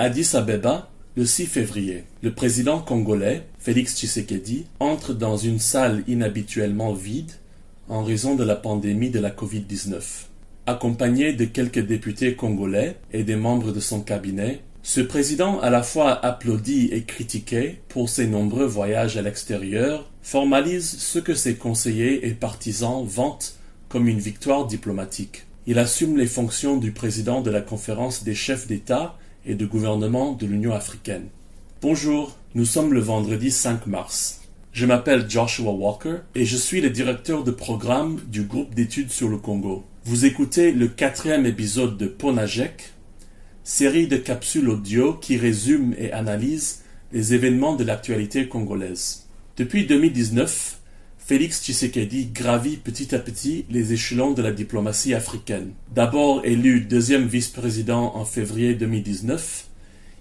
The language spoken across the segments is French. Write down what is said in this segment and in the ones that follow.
Addis Abeba, le 6 février. Le président congolais, Félix Tshisekedi, entre dans une salle inhabituellement vide en raison de la pandémie de la Covid-19. Accompagné de quelques députés congolais et des membres de son cabinet, ce président à la fois applaudi et critiqué pour ses nombreux voyages à l'extérieur formalise ce que ses conseillers et partisans vantent comme une victoire diplomatique. Il assume les fonctions du président de la conférence des chefs d'État et de gouvernement de l'Union africaine. Bonjour, nous sommes le vendredi 5 mars. Je m'appelle Joshua Walker et je suis le directeur de programme du groupe d'études sur le Congo. Vous écoutez le quatrième épisode de Ponajek, série de capsules audio qui résume et analyse les événements de l'actualité congolaise. Depuis 2019, Félix Tshisekedi gravit petit à petit les échelons de la diplomatie africaine. D'abord élu deuxième vice-président en février 2019,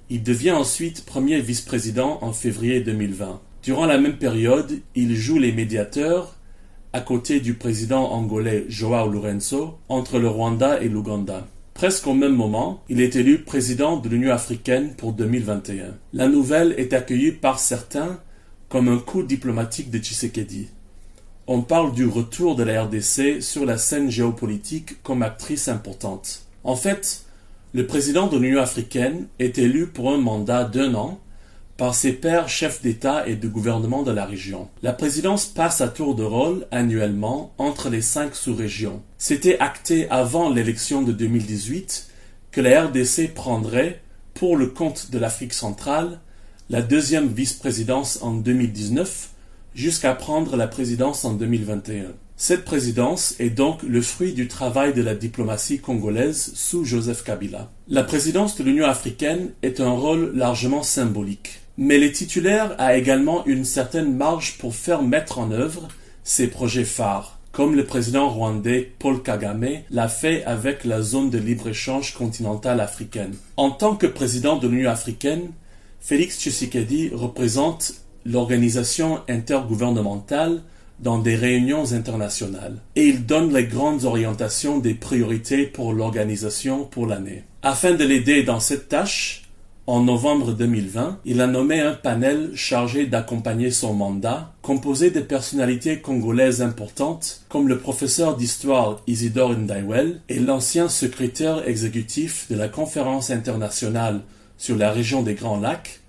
il devient ensuite premier vice-président en février 2020. Durant la même période, il joue les médiateurs à côté du président angolais Joao Lourenço entre le Rwanda et l'Ouganda. Presque au même moment, il est élu président de l'Union africaine pour 2021. La nouvelle est accueillie par certains comme un coup diplomatique de Tshisekedi. On parle du retour de la RDC sur la scène géopolitique comme actrice importante. En fait, le président de l'Union africaine est élu pour un mandat d'un an par ses pairs chefs d'État et de gouvernement de la région. La présidence passe à tour de rôle annuellement entre les cinq sous-régions. C'était acté avant l'élection de 2018 que la RDC prendrait, pour le compte de l'Afrique centrale, la deuxième vice-présidence en 2019 jusqu'à prendre la présidence en 2021. Cette présidence est donc le fruit du travail de la diplomatie congolaise sous Joseph Kabila. La présidence de l'Union africaine est un rôle largement symbolique mais les titulaires a également une certaine marge pour faire mettre en œuvre ses projets phares, comme le président rwandais Paul Kagame l'a fait avec la zone de libre-échange continentale africaine. En tant que président de l'Union africaine, Félix Tshisekedi représente l'organisation intergouvernementale dans des réunions internationales et il donne les grandes orientations des priorités pour l'organisation pour l'année. Afin de l'aider dans cette tâche, en novembre 2020, il a nommé un panel chargé d'accompagner son mandat, composé de personnalités congolaises importantes comme le professeur d'histoire Isidore Ndaiwel et l'ancien secrétaire exécutif de la conférence internationale sur la région des Grands Lacs,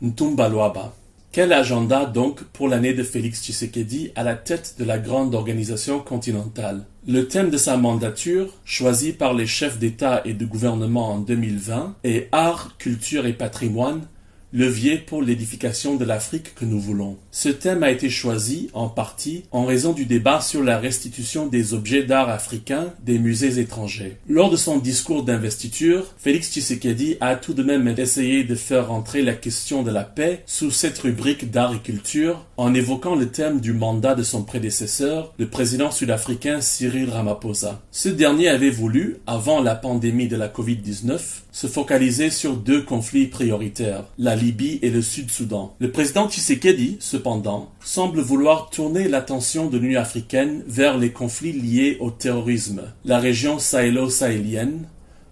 Ntumba Luaba. Quel agenda donc pour l'année de Félix Tshisekedi à la tête de la grande organisation continentale? Le thème de sa mandature, choisi par les chefs d'État et de gouvernement en 2020, est Art, culture et patrimoine, levier pour l'édification de l'Afrique que nous voulons. Ce thème a été choisi en partie en raison du débat sur la restitution des objets d'art africains des musées étrangers. Lors de son discours d'investiture, Félix Tshisekedi a tout de même essayé de faire entrer la question de la paix sous cette rubrique d'art et culture en évoquant le thème du mandat de son prédécesseur, le président sud-africain Cyril Ramaphosa. Ce dernier avait voulu, avant la pandémie de la Covid-19, se focaliser sur deux conflits prioritaires, la Libye et le Sud-Soudan. Le président Tshisekedi, cependant, semble vouloir tourner l'attention de l'Union africaine vers les conflits liés au terrorisme, la région sahélo-sahélienne,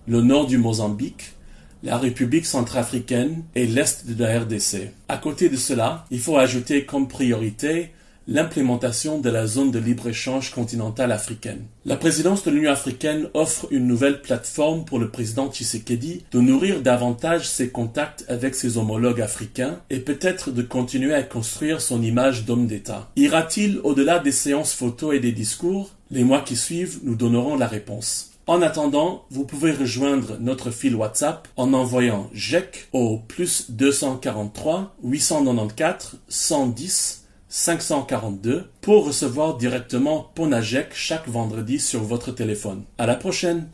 le nord du Mozambique, la République centrafricaine et l'Est de la RDC. À côté de cela, il faut ajouter comme priorité l'implémentation de la zone de libre-échange continentale africaine. La présidence de l'Union africaine offre une nouvelle plateforme pour le président Tshisekedi de nourrir davantage ses contacts avec ses homologues africains et peut-être de continuer à construire son image d'homme d'État. Ira-t-il au-delà des séances photos et des discours? Les mois qui suivent nous donneront la réponse. En attendant, vous pouvez rejoindre notre fil WhatsApp en envoyant GEC au plus 243 894 110 542 pour recevoir directement Ponajek chaque vendredi sur votre téléphone. À la prochaine!